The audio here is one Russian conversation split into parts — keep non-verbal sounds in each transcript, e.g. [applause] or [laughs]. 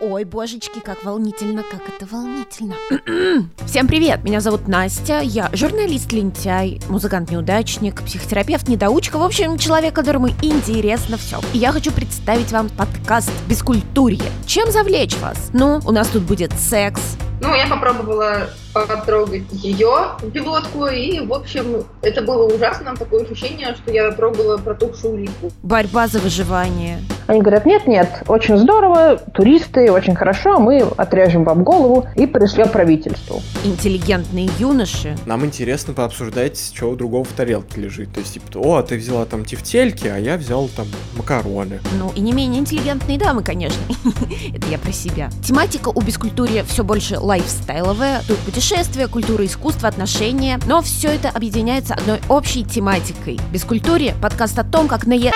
Ой, божечки, как волнительно, как это волнительно. [clears throat] Всем привет, меня зовут Настя, я журналист-лентяй, музыкант-неудачник, психотерапевт-недоучка, в общем, человек, которому интересно все. И я хочу представить вам подкаст «Бескультурье». Чем завлечь вас? Ну, у нас тут будет секс, ну, я попробовала потрогать ее пилотку, и, в общем, это было ужасно, такое ощущение, что я пробовала протухшую улитку. Борьба за выживание. Они говорят, нет-нет, очень здорово, туристы, очень хорошо, мы отрежем вам голову и пришлем правительству. Интеллигентные юноши. Нам интересно пообсуждать, что у другого в тарелке лежит. То есть, типа, о, ты взяла там тефтельки, а я взял там макароны. Ну, и не менее интеллигентные дамы, конечно. [laughs] это я про себя. Тематика у бескультурья все больше лайфстайловая. Тут путешествия, культура, искусство, отношения. Но все это объединяется одной общей тематикой. Бескультурье – подкаст о том, как на е...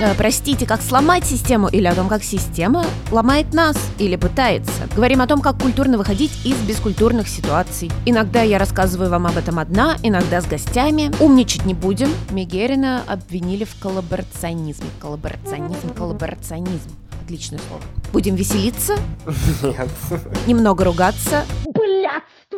Э, простите, как сломать систему или о том, как система ломает нас или пытается. Говорим о том, как культурно выходить из бескультурных ситуаций. Иногда я рассказываю вам об этом одна, иногда с гостями. Умничать не будем. Мегерина обвинили в коллаборационизме. Коллаборационизм, коллаборационизм. Отличное слово. Будем веселиться? [laughs] Нет. Немного ругаться?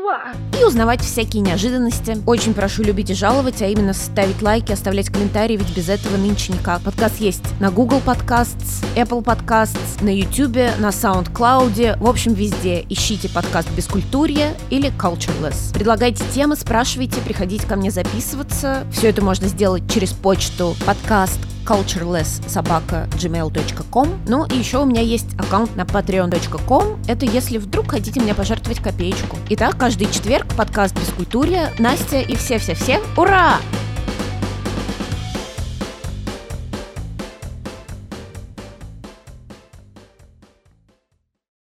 Блядство! И узнавать всякие неожиданности. Очень прошу любить и жаловать, а именно ставить лайки, оставлять комментарии, ведь без этого нынче никак. Подкаст есть на Google Podcasts, Apple Podcasts, на YouTube, на SoundCloud, в общем, везде. Ищите подкаст «Бескультурье» или «Cultureless». Предлагайте темы, спрашивайте, приходите ко мне записываться. Все это можно сделать через почту подкаст cultureless.gmail.com Ну и еще у меня есть аккаунт на patreon.com. Это если вдруг хотите мне пожертвовать копеечку. Итак, каждый четверг подкаст «Бескультурье», Настя и все-все-все. Ура!